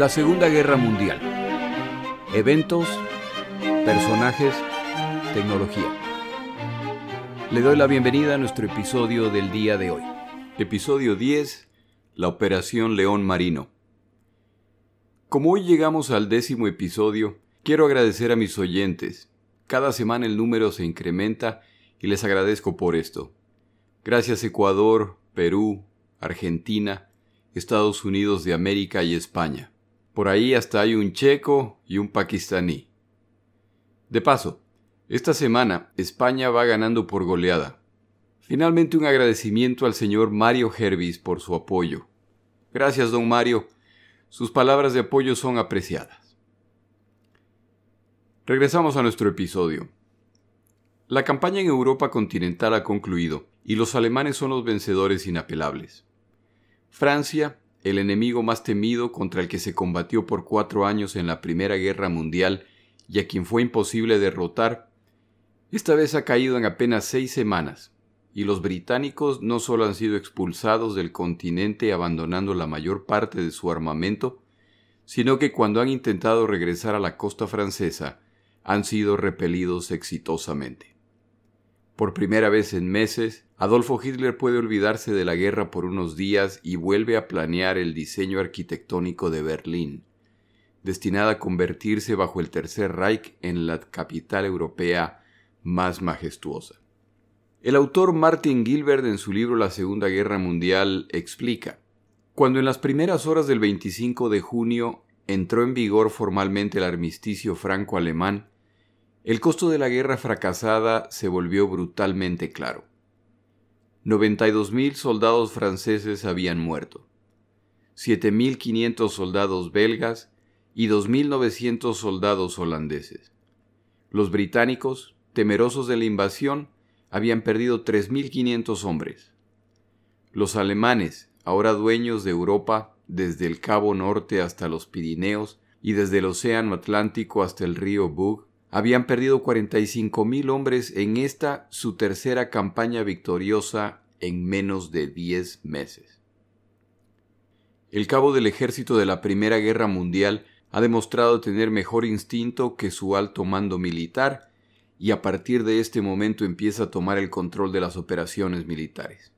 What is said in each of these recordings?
La Segunda Guerra Mundial. Eventos, personajes, tecnología. Le doy la bienvenida a nuestro episodio del día de hoy. Episodio 10. La Operación León Marino. Como hoy llegamos al décimo episodio, quiero agradecer a mis oyentes. Cada semana el número se incrementa y les agradezco por esto. Gracias Ecuador, Perú, Argentina, Estados Unidos de América y España. Por ahí hasta hay un checo y un pakistaní. De paso, esta semana España va ganando por goleada. Finalmente un agradecimiento al señor Mario Hervis por su apoyo. Gracias, don Mario. Sus palabras de apoyo son apreciadas. Regresamos a nuestro episodio. La campaña en Europa continental ha concluido y los alemanes son los vencedores inapelables. Francia, el enemigo más temido contra el que se combatió por cuatro años en la Primera Guerra Mundial y a quien fue imposible derrotar, esta vez ha caído en apenas seis semanas, y los británicos no solo han sido expulsados del continente abandonando la mayor parte de su armamento, sino que cuando han intentado regresar a la costa francesa, han sido repelidos exitosamente. Por primera vez en meses, Adolfo Hitler puede olvidarse de la guerra por unos días y vuelve a planear el diseño arquitectónico de Berlín, destinada a convertirse bajo el Tercer Reich en la capital europea más majestuosa. El autor Martin Gilbert en su libro La Segunda Guerra Mundial explica, cuando en las primeras horas del 25 de junio entró en vigor formalmente el armisticio franco-alemán, el costo de la guerra fracasada se volvió brutalmente claro. 92.000 soldados franceses habían muerto, 7.500 soldados belgas y 2.900 soldados holandeses. Los británicos, temerosos de la invasión, habían perdido 3.500 hombres. Los alemanes, ahora dueños de Europa, desde el Cabo Norte hasta los Pirineos y desde el Océano Atlántico hasta el río Bug, habían perdido 45.000 hombres en esta su tercera campaña victoriosa en menos de 10 meses. El cabo del ejército de la Primera Guerra Mundial ha demostrado tener mejor instinto que su alto mando militar y a partir de este momento empieza a tomar el control de las operaciones militares.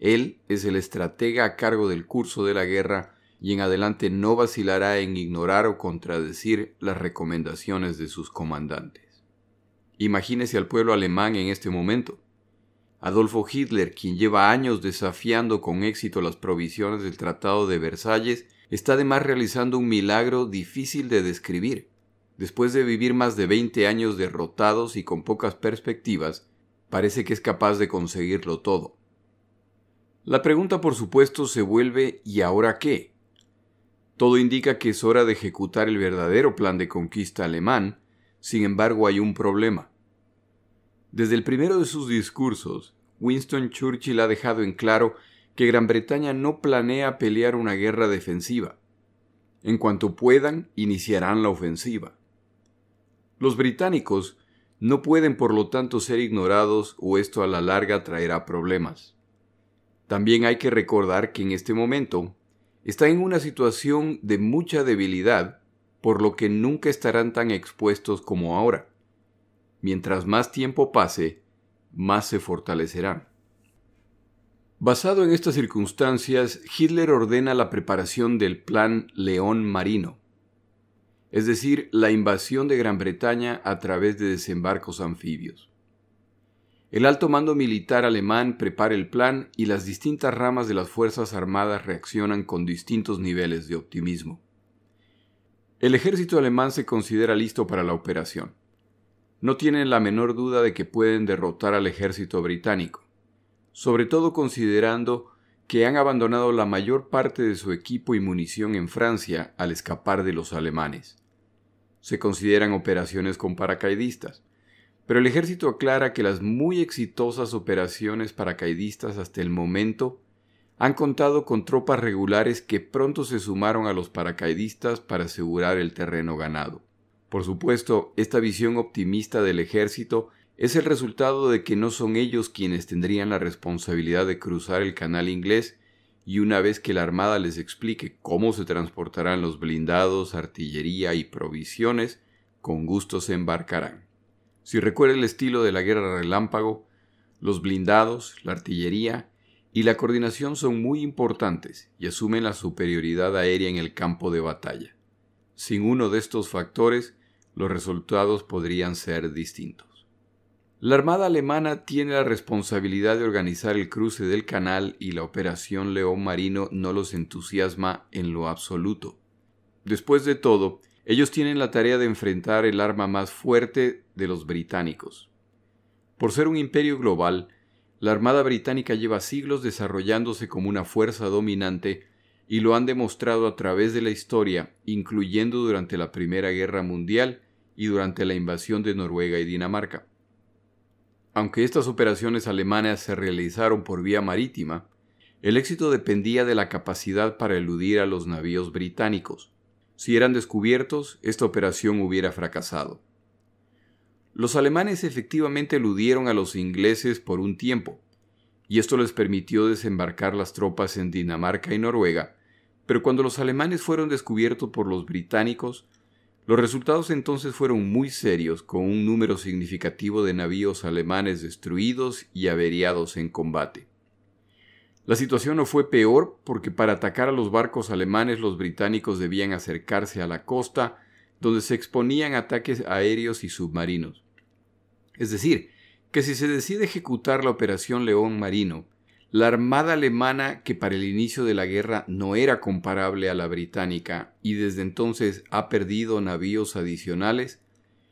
Él es el estratega a cargo del curso de la guerra y en adelante no vacilará en ignorar o contradecir las recomendaciones de sus comandantes. Imagínese al pueblo alemán en este momento. Adolfo Hitler, quien lleva años desafiando con éxito las provisiones del Tratado de Versalles, está además realizando un milagro difícil de describir. Después de vivir más de 20 años derrotados y con pocas perspectivas, parece que es capaz de conseguirlo todo. La pregunta, por supuesto, se vuelve ¿y ahora qué? Todo indica que es hora de ejecutar el verdadero plan de conquista alemán, sin embargo hay un problema. Desde el primero de sus discursos, Winston Churchill ha dejado en claro que Gran Bretaña no planea pelear una guerra defensiva. En cuanto puedan, iniciarán la ofensiva. Los británicos no pueden por lo tanto ser ignorados o esto a la larga traerá problemas. También hay que recordar que en este momento está en una situación de mucha debilidad, por lo que nunca estarán tan expuestos como ahora. Mientras más tiempo pase, más se fortalecerán. Basado en estas circunstancias, Hitler ordena la preparación del Plan León Marino, es decir, la invasión de Gran Bretaña a través de desembarcos anfibios. El alto mando militar alemán prepara el plan y las distintas ramas de las Fuerzas Armadas reaccionan con distintos niveles de optimismo. El ejército alemán se considera listo para la operación. No tienen la menor duda de que pueden derrotar al ejército británico, sobre todo considerando que han abandonado la mayor parte de su equipo y munición en Francia al escapar de los alemanes. Se consideran operaciones con paracaidistas, pero el ejército aclara que las muy exitosas operaciones paracaidistas hasta el momento han contado con tropas regulares que pronto se sumaron a los paracaidistas para asegurar el terreno ganado. Por supuesto, esta visión optimista del ejército es el resultado de que no son ellos quienes tendrían la responsabilidad de cruzar el canal inglés, y una vez que la Armada les explique cómo se transportarán los blindados, artillería y provisiones, con gusto se embarcarán. Si recuerda el estilo de la guerra relámpago, los blindados, la artillería y la coordinación son muy importantes y asumen la superioridad aérea en el campo de batalla. Sin uno de estos factores, los resultados podrían ser distintos. La Armada alemana tiene la responsabilidad de organizar el cruce del canal y la Operación León Marino no los entusiasma en lo absoluto. Después de todo, ellos tienen la tarea de enfrentar el arma más fuerte de los británicos. Por ser un imperio global, la Armada británica lleva siglos desarrollándose como una fuerza dominante y lo han demostrado a través de la historia, incluyendo durante la Primera Guerra Mundial y durante la invasión de Noruega y Dinamarca. Aunque estas operaciones alemanas se realizaron por vía marítima, el éxito dependía de la capacidad para eludir a los navíos británicos. Si eran descubiertos, esta operación hubiera fracasado. Los alemanes efectivamente eludieron a los ingleses por un tiempo, y esto les permitió desembarcar las tropas en Dinamarca y Noruega, pero cuando los alemanes fueron descubiertos por los británicos, los resultados entonces fueron muy serios, con un número significativo de navíos alemanes destruidos y averiados en combate. La situación no fue peor porque para atacar a los barcos alemanes los británicos debían acercarse a la costa, donde se exponían ataques aéreos y submarinos. Es decir, que si se decide ejecutar la Operación León Marino, la armada alemana, que para el inicio de la guerra no era comparable a la británica y desde entonces ha perdido navíos adicionales,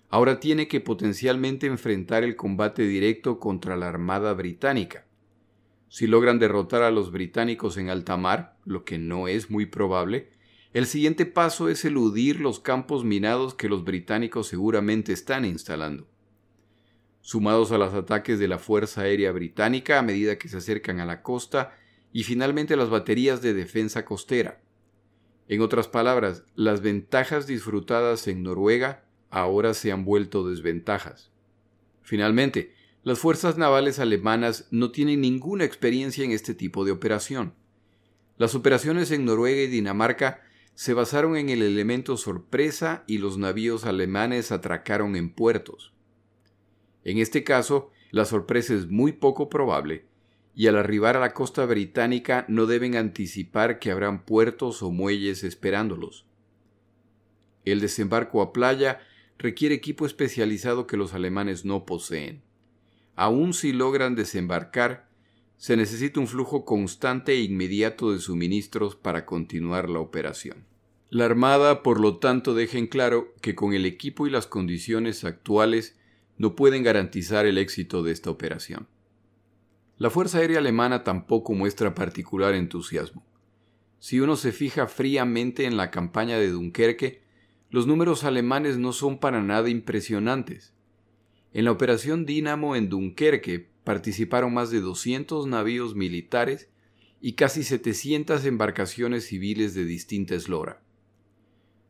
ahora tiene que potencialmente enfrentar el combate directo contra la armada británica. Si logran derrotar a los británicos en alta mar, lo que no es muy probable, el siguiente paso es eludir los campos minados que los británicos seguramente están instalando sumados a los ataques de la Fuerza Aérea Británica a medida que se acercan a la costa y finalmente las baterías de defensa costera. En otras palabras, las ventajas disfrutadas en Noruega ahora se han vuelto desventajas. Finalmente, las fuerzas navales alemanas no tienen ninguna experiencia en este tipo de operación. Las operaciones en Noruega y Dinamarca se basaron en el elemento sorpresa y los navíos alemanes atracaron en puertos. En este caso, la sorpresa es muy poco probable, y al arribar a la costa británica no deben anticipar que habrán puertos o muelles esperándolos. El desembarco a playa requiere equipo especializado que los alemanes no poseen. Aun si logran desembarcar, se necesita un flujo constante e inmediato de suministros para continuar la operación. La Armada, por lo tanto, deja en claro que con el equipo y las condiciones actuales no pueden garantizar el éxito de esta operación. La Fuerza Aérea Alemana tampoco muestra particular entusiasmo. Si uno se fija fríamente en la campaña de Dunkerque, los números alemanes no son para nada impresionantes. En la operación Dínamo en Dunkerque participaron más de 200 navíos militares y casi 700 embarcaciones civiles de distinta eslora.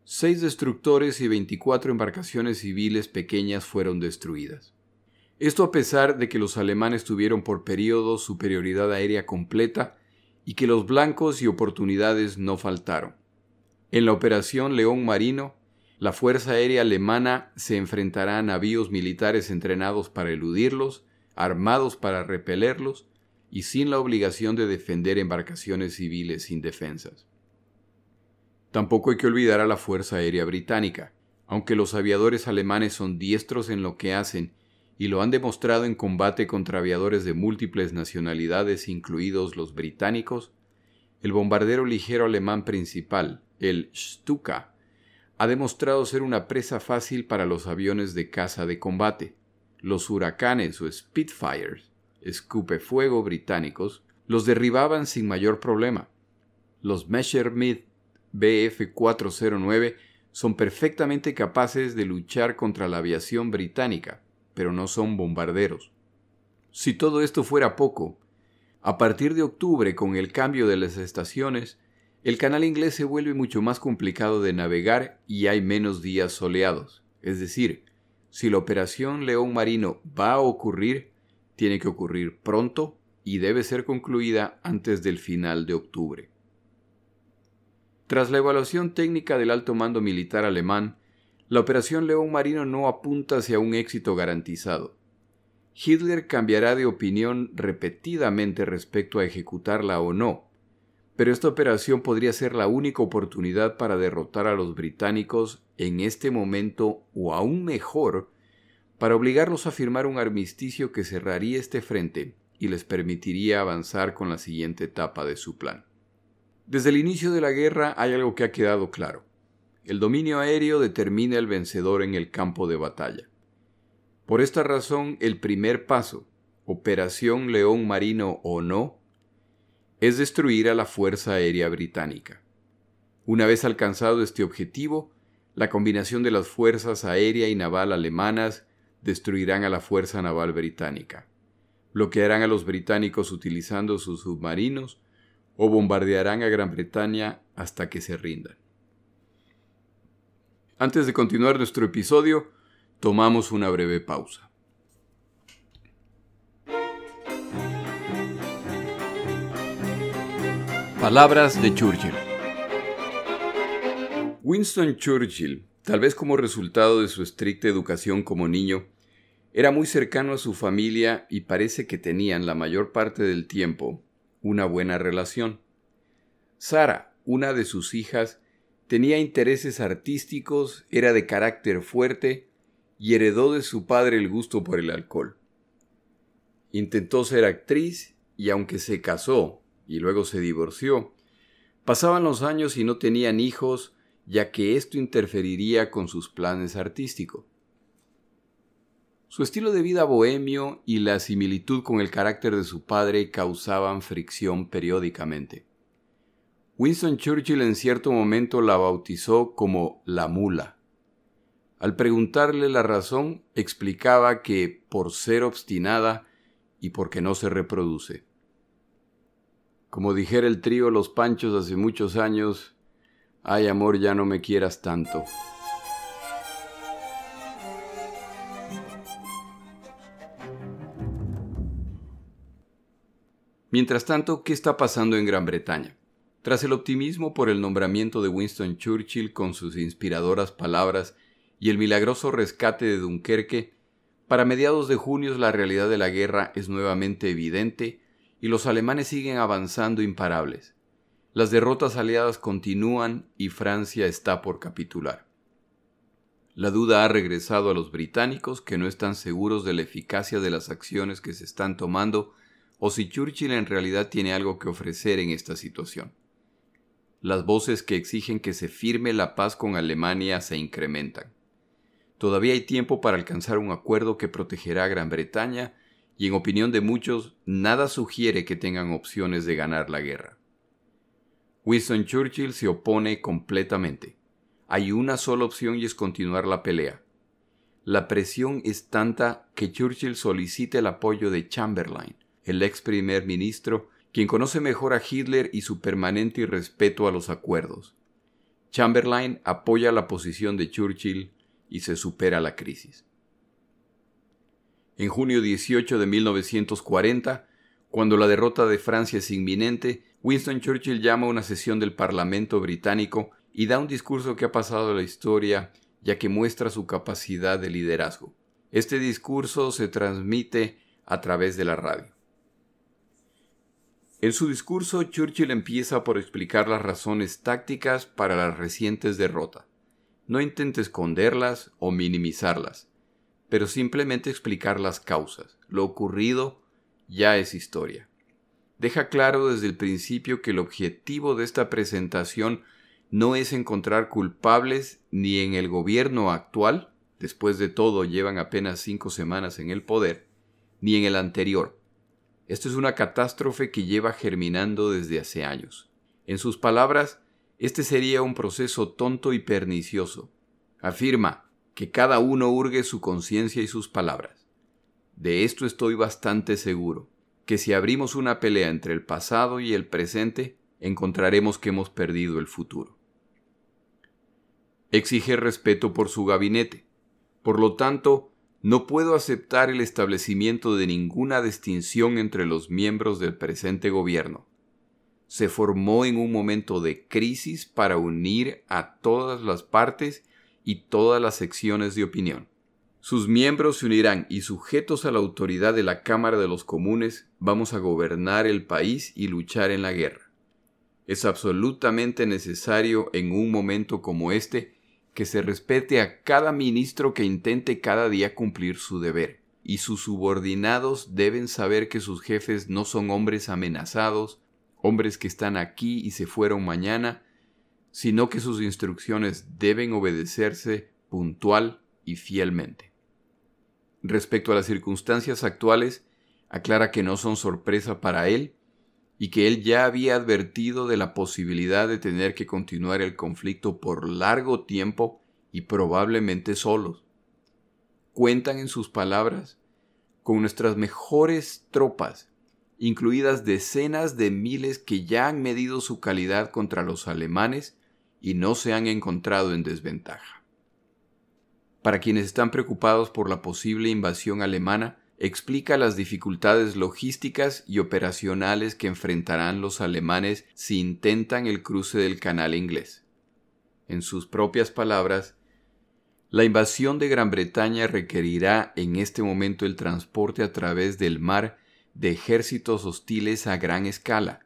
Seis destructores y 24 embarcaciones civiles pequeñas fueron destruidas. Esto a pesar de que los alemanes tuvieron por periodos superioridad aérea completa y que los blancos y oportunidades no faltaron. En la operación León Marino, la Fuerza Aérea Alemana se enfrentará a navíos militares entrenados para eludirlos, armados para repelerlos y sin la obligación de defender embarcaciones civiles indefensas. Tampoco hay que olvidar a la Fuerza Aérea Británica. Aunque los aviadores alemanes son diestros en lo que hacen y lo han demostrado en combate contra aviadores de múltiples nacionalidades, incluidos los británicos, el bombardero ligero alemán principal, el Stuka, ha demostrado ser una presa fácil para los aviones de caza de combate. Los huracanes o Spitfires, escupefuego británicos, los derribaban sin mayor problema. Los Messerschmitt BF-409 son perfectamente capaces de luchar contra la aviación británica, pero no son bombarderos. Si todo esto fuera poco, a partir de octubre, con el cambio de las estaciones, el canal inglés se vuelve mucho más complicado de navegar y hay menos días soleados. Es decir, si la operación León Marino va a ocurrir, tiene que ocurrir pronto y debe ser concluida antes del final de octubre. Tras la evaluación técnica del alto mando militar alemán, la Operación León Marino no apunta hacia un éxito garantizado. Hitler cambiará de opinión repetidamente respecto a ejecutarla o no, pero esta operación podría ser la única oportunidad para derrotar a los británicos en este momento o aún mejor, para obligarlos a firmar un armisticio que cerraría este frente y les permitiría avanzar con la siguiente etapa de su plan. Desde el inicio de la guerra hay algo que ha quedado claro. El dominio aéreo determina el vencedor en el campo de batalla. Por esta razón, el primer paso, Operación León Marino o no, es destruir a la Fuerza Aérea Británica. Una vez alcanzado este objetivo, la combinación de las fuerzas aérea y naval alemanas destruirán a la Fuerza Naval Británica, bloquearán a los británicos utilizando sus submarinos o bombardearán a Gran Bretaña hasta que se rindan. Antes de continuar nuestro episodio, Tomamos una breve pausa. Palabras de Churchill. Winston Churchill, tal vez como resultado de su estricta educación como niño, era muy cercano a su familia y parece que tenían la mayor parte del tiempo una buena relación. Sara, una de sus hijas, tenía intereses artísticos, era de carácter fuerte y heredó de su padre el gusto por el alcohol. Intentó ser actriz y aunque se casó y luego se divorció, pasaban los años y no tenían hijos ya que esto interferiría con sus planes artísticos. Su estilo de vida bohemio y la similitud con el carácter de su padre causaban fricción periódicamente. Winston Churchill en cierto momento la bautizó como la mula al preguntarle la razón, explicaba que por ser obstinada y porque no se reproduce. Como dijera el trío Los Panchos hace muchos años, ay amor, ya no me quieras tanto. Mientras tanto, ¿qué está pasando en Gran Bretaña? Tras el optimismo por el nombramiento de Winston Churchill con sus inspiradoras palabras y el milagroso rescate de Dunkerque, para mediados de junio la realidad de la guerra es nuevamente evidente y los alemanes siguen avanzando imparables. Las derrotas aliadas continúan y Francia está por capitular. La duda ha regresado a los británicos que no están seguros de la eficacia de las acciones que se están tomando o si Churchill en realidad tiene algo que ofrecer en esta situación. Las voces que exigen que se firme la paz con Alemania se incrementan. Todavía hay tiempo para alcanzar un acuerdo que protegerá a Gran Bretaña y en opinión de muchos nada sugiere que tengan opciones de ganar la guerra. Winston Churchill se opone completamente. Hay una sola opción y es continuar la pelea. La presión es tanta que Churchill solicita el apoyo de Chamberlain, el ex primer ministro, quien conoce mejor a Hitler y su permanente irrespeto a los acuerdos. Chamberlain apoya la posición de Churchill y se supera la crisis. En junio 18 de 1940, cuando la derrota de Francia es inminente, Winston Churchill llama a una sesión del Parlamento británico y da un discurso que ha pasado a la historia ya que muestra su capacidad de liderazgo. Este discurso se transmite a través de la radio. En su discurso, Churchill empieza por explicar las razones tácticas para las recientes derrotas. No intente esconderlas o minimizarlas, pero simplemente explicar las causas. Lo ocurrido ya es historia. Deja claro desde el principio que el objetivo de esta presentación no es encontrar culpables ni en el gobierno actual, después de todo llevan apenas cinco semanas en el poder, ni en el anterior. Esto es una catástrofe que lleva germinando desde hace años. En sus palabras, este sería un proceso tonto y pernicioso. Afirma que cada uno hurgue su conciencia y sus palabras. De esto estoy bastante seguro, que si abrimos una pelea entre el pasado y el presente, encontraremos que hemos perdido el futuro. Exige respeto por su gabinete. Por lo tanto, No puedo aceptar el establecimiento de ninguna distinción entre los miembros del presente gobierno. Se formó en un momento de crisis para unir a todas las partes y todas las secciones de opinión. Sus miembros se unirán y sujetos a la autoridad de la Cámara de los Comunes vamos a gobernar el país y luchar en la guerra. Es absolutamente necesario en un momento como este que se respete a cada ministro que intente cada día cumplir su deber, y sus subordinados deben saber que sus jefes no son hombres amenazados, hombres que están aquí y se fueron mañana, sino que sus instrucciones deben obedecerse puntual y fielmente. Respecto a las circunstancias actuales, aclara que no son sorpresa para él y que él ya había advertido de la posibilidad de tener que continuar el conflicto por largo tiempo y probablemente solos. Cuentan en sus palabras con nuestras mejores tropas, incluidas decenas de miles que ya han medido su calidad contra los alemanes y no se han encontrado en desventaja. Para quienes están preocupados por la posible invasión alemana, explica las dificultades logísticas y operacionales que enfrentarán los alemanes si intentan el cruce del canal inglés. En sus propias palabras, la invasión de Gran Bretaña requerirá en este momento el transporte a través del mar de ejércitos hostiles a gran escala,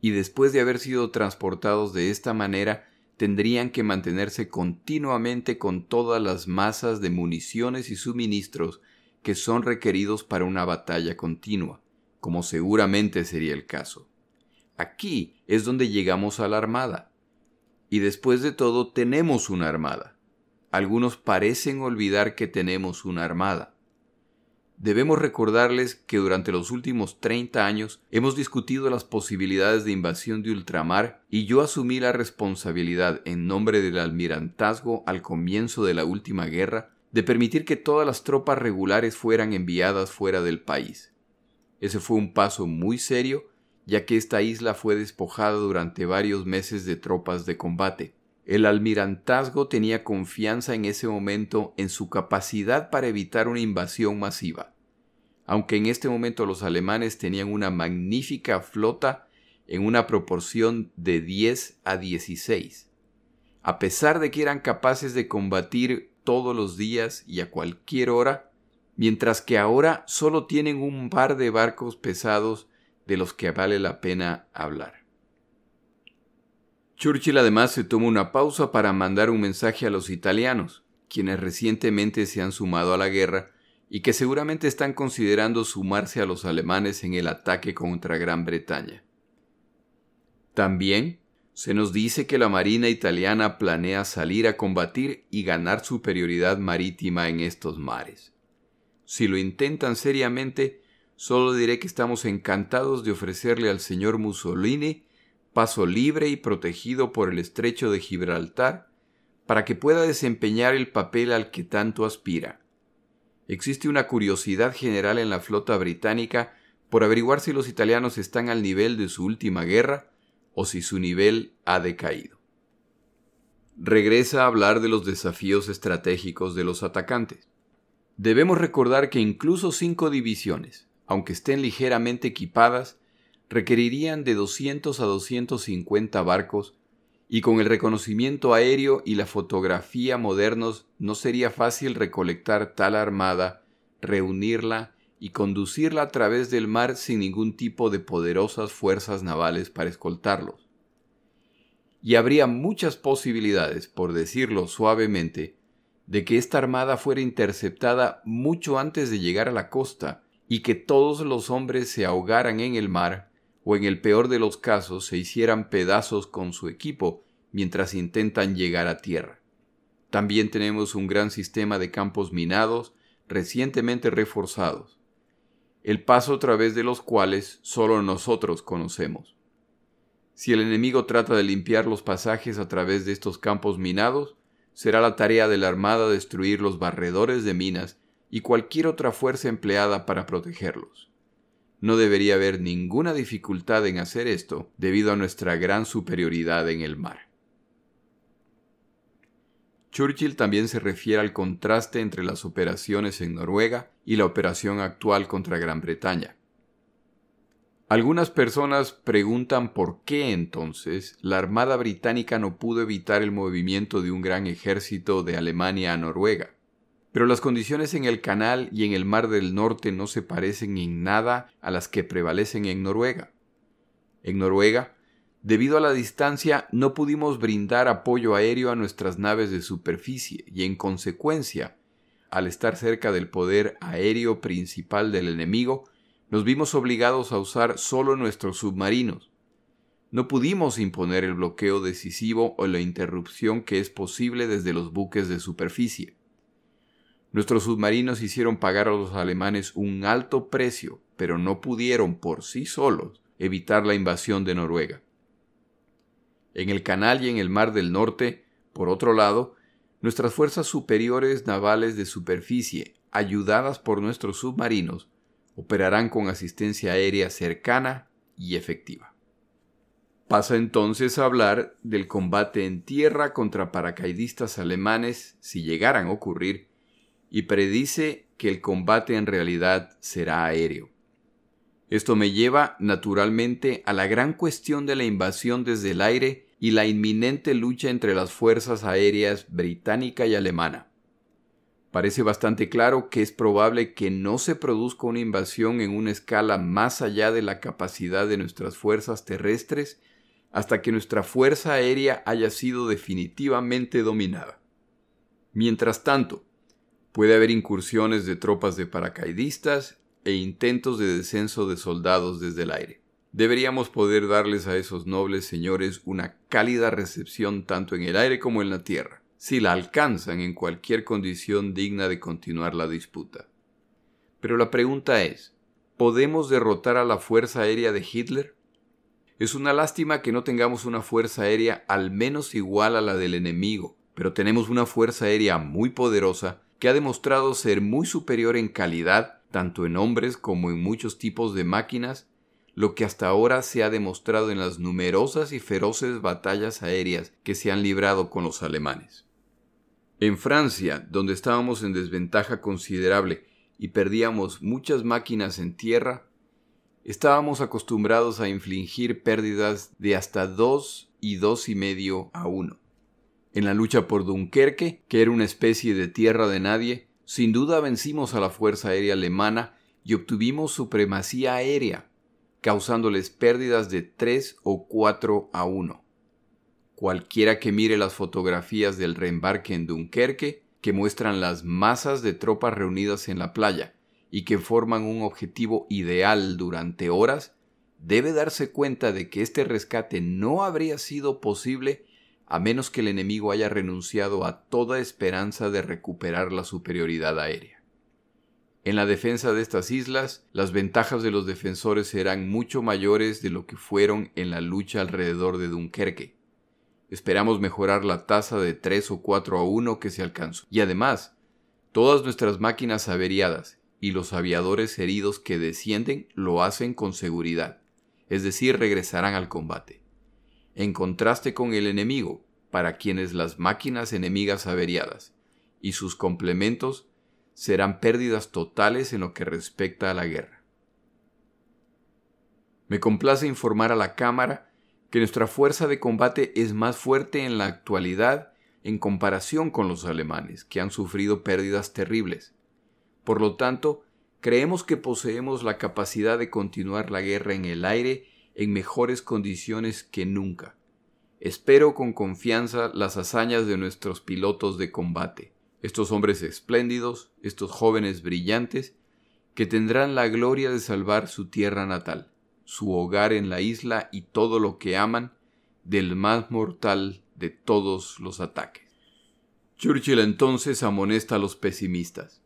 y después de haber sido transportados de esta manera, tendrían que mantenerse continuamente con todas las masas de municiones y suministros que son requeridos para una batalla continua, como seguramente sería el caso. Aquí es donde llegamos a la Armada. Y después de todo tenemos una Armada. Algunos parecen olvidar que tenemos una Armada. Debemos recordarles que durante los últimos 30 años hemos discutido las posibilidades de invasión de ultramar y yo asumí la responsabilidad en nombre del almirantazgo al comienzo de la última guerra de permitir que todas las tropas regulares fueran enviadas fuera del país. Ese fue un paso muy serio ya que esta isla fue despojada durante varios meses de tropas de combate. El almirantazgo tenía confianza en ese momento en su capacidad para evitar una invasión masiva aunque en este momento los alemanes tenían una magnífica flota en una proporción de 10 a 16. A pesar de que eran capaces de combatir todos los días y a cualquier hora, mientras que ahora solo tienen un par de barcos pesados de los que vale la pena hablar. Churchill además se toma una pausa para mandar un mensaje a los italianos, quienes recientemente se han sumado a la guerra y que seguramente están considerando sumarse a los alemanes en el ataque contra Gran Bretaña. También se nos dice que la Marina italiana planea salir a combatir y ganar superioridad marítima en estos mares. Si lo intentan seriamente, solo diré que estamos encantados de ofrecerle al señor Mussolini paso libre y protegido por el estrecho de Gibraltar para que pueda desempeñar el papel al que tanto aspira existe una curiosidad general en la flota británica por averiguar si los italianos están al nivel de su última guerra o si su nivel ha decaído. Regresa a hablar de los desafíos estratégicos de los atacantes. Debemos recordar que incluso cinco divisiones, aunque estén ligeramente equipadas, requerirían de 200 a 250 barcos y con el reconocimiento aéreo y la fotografía modernos no sería fácil recolectar tal armada, reunirla y conducirla a través del mar sin ningún tipo de poderosas fuerzas navales para escoltarlos. Y habría muchas posibilidades, por decirlo suavemente, de que esta armada fuera interceptada mucho antes de llegar a la costa y que todos los hombres se ahogaran en el mar o en el peor de los casos se hicieran pedazos con su equipo mientras intentan llegar a tierra. También tenemos un gran sistema de campos minados recientemente reforzados, el paso a través de los cuales solo nosotros conocemos. Si el enemigo trata de limpiar los pasajes a través de estos campos minados, será la tarea de la Armada destruir los barredores de minas y cualquier otra fuerza empleada para protegerlos. No debería haber ninguna dificultad en hacer esto debido a nuestra gran superioridad en el mar. Churchill también se refiere al contraste entre las operaciones en Noruega y la operación actual contra Gran Bretaña. Algunas personas preguntan por qué entonces la Armada británica no pudo evitar el movimiento de un gran ejército de Alemania a Noruega. Pero las condiciones en el canal y en el Mar del Norte no se parecen en nada a las que prevalecen en Noruega. En Noruega, debido a la distancia, no pudimos brindar apoyo aéreo a nuestras naves de superficie y en consecuencia, al estar cerca del poder aéreo principal del enemigo, nos vimos obligados a usar solo nuestros submarinos. No pudimos imponer el bloqueo decisivo o la interrupción que es posible desde los buques de superficie. Nuestros submarinos hicieron pagar a los alemanes un alto precio, pero no pudieron por sí solos evitar la invasión de Noruega. En el canal y en el mar del norte, por otro lado, nuestras fuerzas superiores navales de superficie, ayudadas por nuestros submarinos, operarán con asistencia aérea cercana y efectiva. Pasa entonces a hablar del combate en tierra contra paracaidistas alemanes si llegaran a ocurrir y predice que el combate en realidad será aéreo. Esto me lleva naturalmente a la gran cuestión de la invasión desde el aire y la inminente lucha entre las fuerzas aéreas británica y alemana. Parece bastante claro que es probable que no se produzca una invasión en una escala más allá de la capacidad de nuestras fuerzas terrestres hasta que nuestra fuerza aérea haya sido definitivamente dominada. Mientras tanto, puede haber incursiones de tropas de paracaidistas e intentos de descenso de soldados desde el aire. Deberíamos poder darles a esos nobles señores una cálida recepción tanto en el aire como en la tierra si la alcanzan en cualquier condición digna de continuar la disputa. Pero la pregunta es, ¿podemos derrotar a la Fuerza Aérea de Hitler? Es una lástima que no tengamos una Fuerza Aérea al menos igual a la del enemigo, pero tenemos una Fuerza Aérea muy poderosa que ha demostrado ser muy superior en calidad, tanto en hombres como en muchos tipos de máquinas, lo que hasta ahora se ha demostrado en las numerosas y feroces batallas aéreas que se han librado con los alemanes. En Francia, donde estábamos en desventaja considerable y perdíamos muchas máquinas en tierra, estábamos acostumbrados a infligir pérdidas de hasta dos y dos y medio a uno. En la lucha por Dunkerque, que era una especie de tierra de nadie, sin duda vencimos a la Fuerza Aérea Alemana y obtuvimos supremacía aérea, causándoles pérdidas de tres o cuatro a uno. Cualquiera que mire las fotografías del reembarque en Dunkerque, que muestran las masas de tropas reunidas en la playa y que forman un objetivo ideal durante horas, debe darse cuenta de que este rescate no habría sido posible a menos que el enemigo haya renunciado a toda esperanza de recuperar la superioridad aérea. En la defensa de estas islas, las ventajas de los defensores serán mucho mayores de lo que fueron en la lucha alrededor de Dunkerque. Esperamos mejorar la tasa de 3 o 4 a 1 que se alcanzó. Y además, todas nuestras máquinas averiadas y los aviadores heridos que descienden lo hacen con seguridad, es decir, regresarán al combate. En contraste con el enemigo, para quienes las máquinas enemigas averiadas y sus complementos serán pérdidas totales en lo que respecta a la guerra. Me complace informar a la Cámara que nuestra fuerza de combate es más fuerte en la actualidad en comparación con los alemanes, que han sufrido pérdidas terribles. Por lo tanto, creemos que poseemos la capacidad de continuar la guerra en el aire en mejores condiciones que nunca. Espero con confianza las hazañas de nuestros pilotos de combate, estos hombres espléndidos, estos jóvenes brillantes, que tendrán la gloria de salvar su tierra natal su hogar en la isla y todo lo que aman del más mortal de todos los ataques. Churchill entonces amonesta a los pesimistas.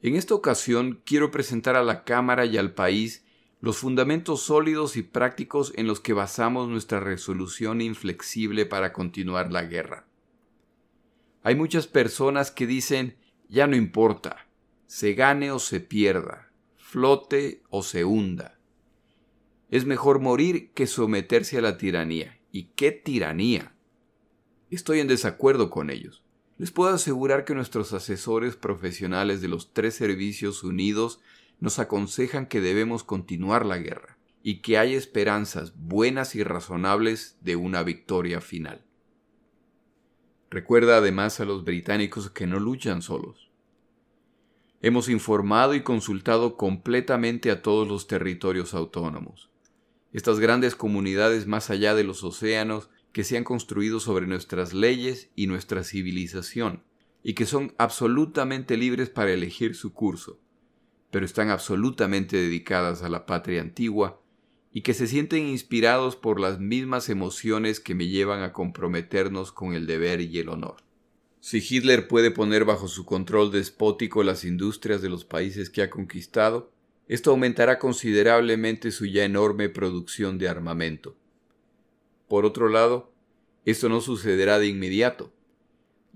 En esta ocasión quiero presentar a la Cámara y al país los fundamentos sólidos y prácticos en los que basamos nuestra resolución inflexible para continuar la guerra. Hay muchas personas que dicen ya no importa, se gane o se pierda, flote o se hunda. Es mejor morir que someterse a la tiranía. ¿Y qué tiranía? Estoy en desacuerdo con ellos. Les puedo asegurar que nuestros asesores profesionales de los tres servicios unidos nos aconsejan que debemos continuar la guerra y que hay esperanzas buenas y razonables de una victoria final. Recuerda además a los británicos que no luchan solos. Hemos informado y consultado completamente a todos los territorios autónomos. Estas grandes comunidades más allá de los océanos que se han construido sobre nuestras leyes y nuestra civilización, y que son absolutamente libres para elegir su curso, pero están absolutamente dedicadas a la patria antigua y que se sienten inspirados por las mismas emociones que me llevan a comprometernos con el deber y el honor. Si Hitler puede poner bajo su control despótico las industrias de los países que ha conquistado, esto aumentará considerablemente su ya enorme producción de armamento. Por otro lado, esto no sucederá de inmediato,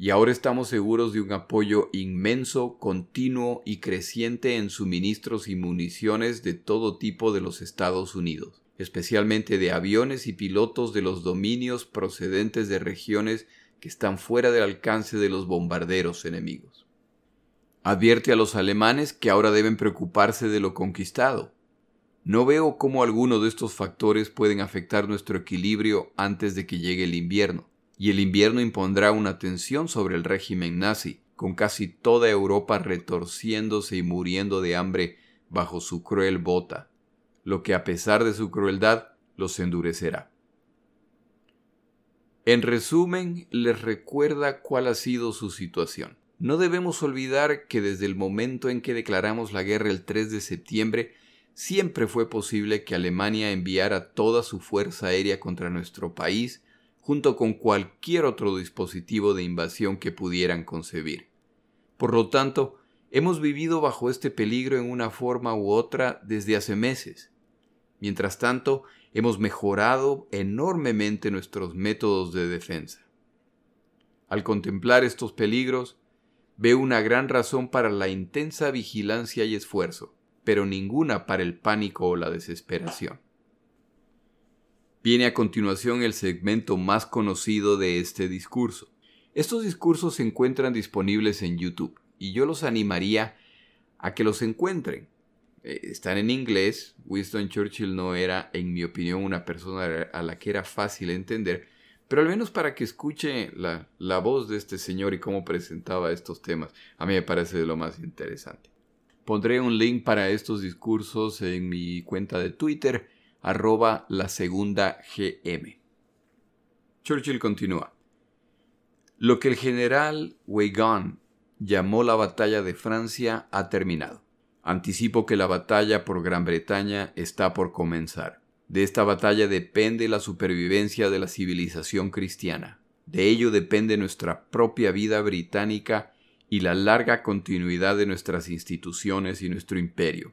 y ahora estamos seguros de un apoyo inmenso, continuo y creciente en suministros y municiones de todo tipo de los Estados Unidos, especialmente de aviones y pilotos de los dominios procedentes de regiones que están fuera del alcance de los bombarderos enemigos. Advierte a los alemanes que ahora deben preocuparse de lo conquistado, no veo cómo alguno de estos factores pueden afectar nuestro equilibrio antes de que llegue el invierno, y el invierno impondrá una tensión sobre el régimen nazi, con casi toda Europa retorciéndose y muriendo de hambre bajo su cruel bota, lo que a pesar de su crueldad los endurecerá. En resumen, les recuerda cuál ha sido su situación. No debemos olvidar que desde el momento en que declaramos la guerra el 3 de septiembre, siempre fue posible que Alemania enviara toda su fuerza aérea contra nuestro país, junto con cualquier otro dispositivo de invasión que pudieran concebir. Por lo tanto, hemos vivido bajo este peligro en una forma u otra desde hace meses. Mientras tanto, hemos mejorado enormemente nuestros métodos de defensa. Al contemplar estos peligros, veo una gran razón para la intensa vigilancia y esfuerzo pero ninguna para el pánico o la desesperación. Viene a continuación el segmento más conocido de este discurso. Estos discursos se encuentran disponibles en YouTube y yo los animaría a que los encuentren. Eh, están en inglés. Winston Churchill no era, en mi opinión, una persona a la que era fácil entender, pero al menos para que escuche la, la voz de este señor y cómo presentaba estos temas, a mí me parece de lo más interesante. Pondré un link para estos discursos en mi cuenta de Twitter, arroba la segunda GM. Churchill continúa. Lo que el general Weygand llamó la batalla de Francia ha terminado. Anticipo que la batalla por Gran Bretaña está por comenzar. De esta batalla depende la supervivencia de la civilización cristiana. De ello depende nuestra propia vida británica y la larga continuidad de nuestras instituciones y nuestro imperio.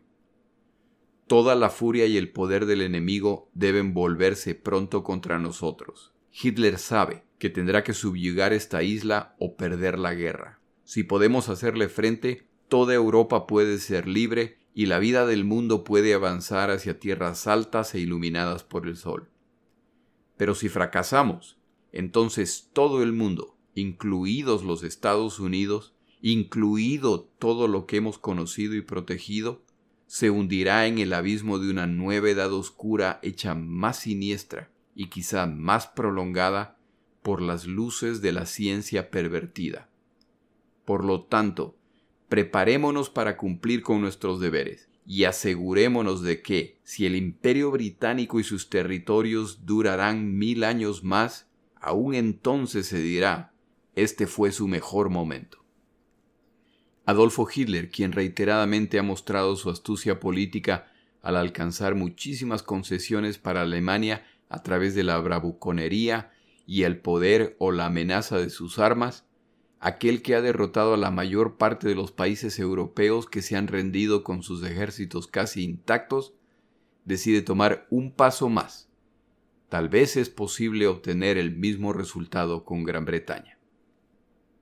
Toda la furia y el poder del enemigo deben volverse pronto contra nosotros. Hitler sabe que tendrá que subyugar esta isla o perder la guerra. Si podemos hacerle frente, toda Europa puede ser libre y la vida del mundo puede avanzar hacia tierras altas e iluminadas por el sol. Pero si fracasamos, entonces todo el mundo, incluidos los Estados Unidos, incluido todo lo que hemos conocido y protegido, se hundirá en el abismo de una nueva edad oscura hecha más siniestra y quizá más prolongada por las luces de la ciencia pervertida. Por lo tanto, preparémonos para cumplir con nuestros deberes y asegurémonos de que, si el imperio británico y sus territorios durarán mil años más, aún entonces se dirá, este fue su mejor momento. Adolfo Hitler, quien reiteradamente ha mostrado su astucia política al alcanzar muchísimas concesiones para Alemania a través de la bravuconería y el poder o la amenaza de sus armas, aquel que ha derrotado a la mayor parte de los países europeos que se han rendido con sus ejércitos casi intactos, decide tomar un paso más. Tal vez es posible obtener el mismo resultado con Gran Bretaña.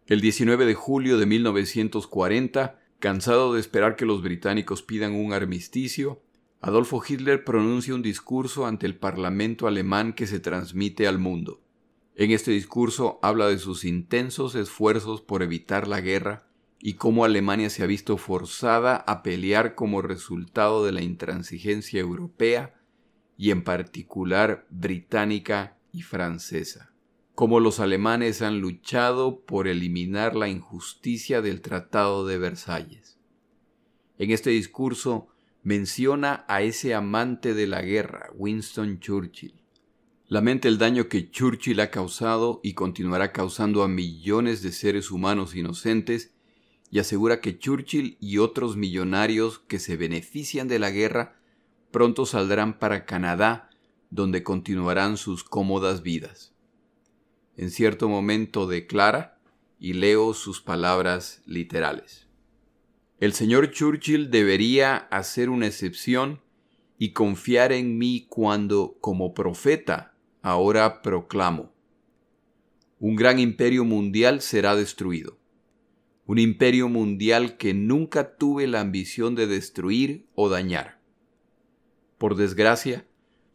El 19 de julio de 1940, cansado de esperar que los británicos pidan un armisticio, Adolfo Hitler pronuncia un discurso ante el Parlamento alemán que se transmite al mundo. En este discurso habla de sus intensos esfuerzos por evitar la guerra y cómo Alemania se ha visto forzada a pelear como resultado de la intransigencia europea y en particular británica y francesa. Cómo los alemanes han luchado por eliminar la injusticia del Tratado de Versalles. En este discurso menciona a ese amante de la guerra, Winston Churchill, Lamenta el daño que Churchill ha causado y continuará causando a millones de seres humanos inocentes y asegura que Churchill y otros millonarios que se benefician de la guerra pronto saldrán para Canadá, donde continuarán sus cómodas vidas. En cierto momento declara, y leo sus palabras literales. El señor Churchill debería hacer una excepción y confiar en mí cuando, como profeta, ahora proclamo. Un gran imperio mundial será destruido. Un imperio mundial que nunca tuve la ambición de destruir o dañar. Por desgracia,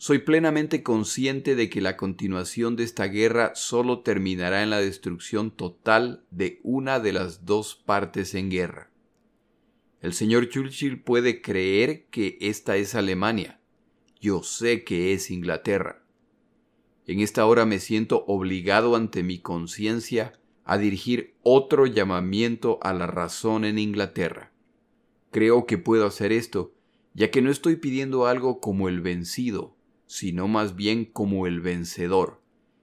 soy plenamente consciente de que la continuación de esta guerra solo terminará en la destrucción total de una de las dos partes en guerra. El señor Churchill puede creer que esta es Alemania. Yo sé que es Inglaterra. En esta hora me siento obligado ante mi conciencia a dirigir otro llamamiento a la razón en Inglaterra. Creo que puedo hacer esto, ya que no estoy pidiendo algo como el vencido, sino más bien como el vencedor.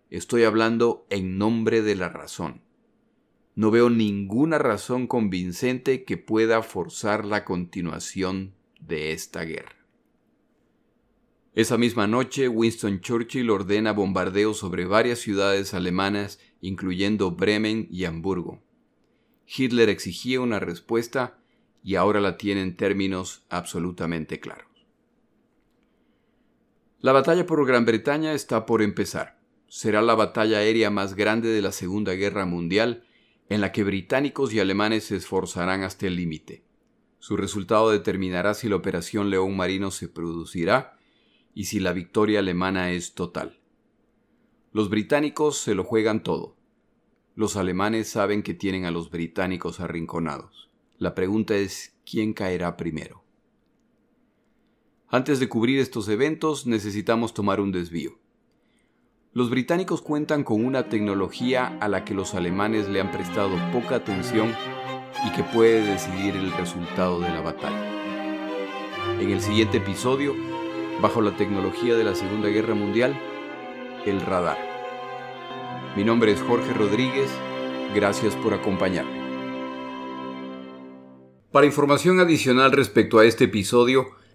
Estoy hablando en nombre de la razón. No veo ninguna razón convincente que pueda forzar la continuación de esta guerra. Esa misma noche, Winston Churchill ordena bombardeos sobre varias ciudades alemanas, incluyendo Bremen y Hamburgo. Hitler exigía una respuesta y ahora la tiene en términos absolutamente claros. La batalla por Gran Bretaña está por empezar. Será la batalla aérea más grande de la Segunda Guerra Mundial, en la que británicos y alemanes se esforzarán hasta el límite. Su resultado determinará si la Operación León Marino se producirá y si la victoria alemana es total. Los británicos se lo juegan todo. Los alemanes saben que tienen a los británicos arrinconados. La pregunta es quién caerá primero. Antes de cubrir estos eventos necesitamos tomar un desvío. Los británicos cuentan con una tecnología a la que los alemanes le han prestado poca atención y que puede decidir el resultado de la batalla. En el siguiente episodio bajo la tecnología de la Segunda Guerra Mundial, el radar. Mi nombre es Jorge Rodríguez, gracias por acompañarme. Para información adicional respecto a este episodio,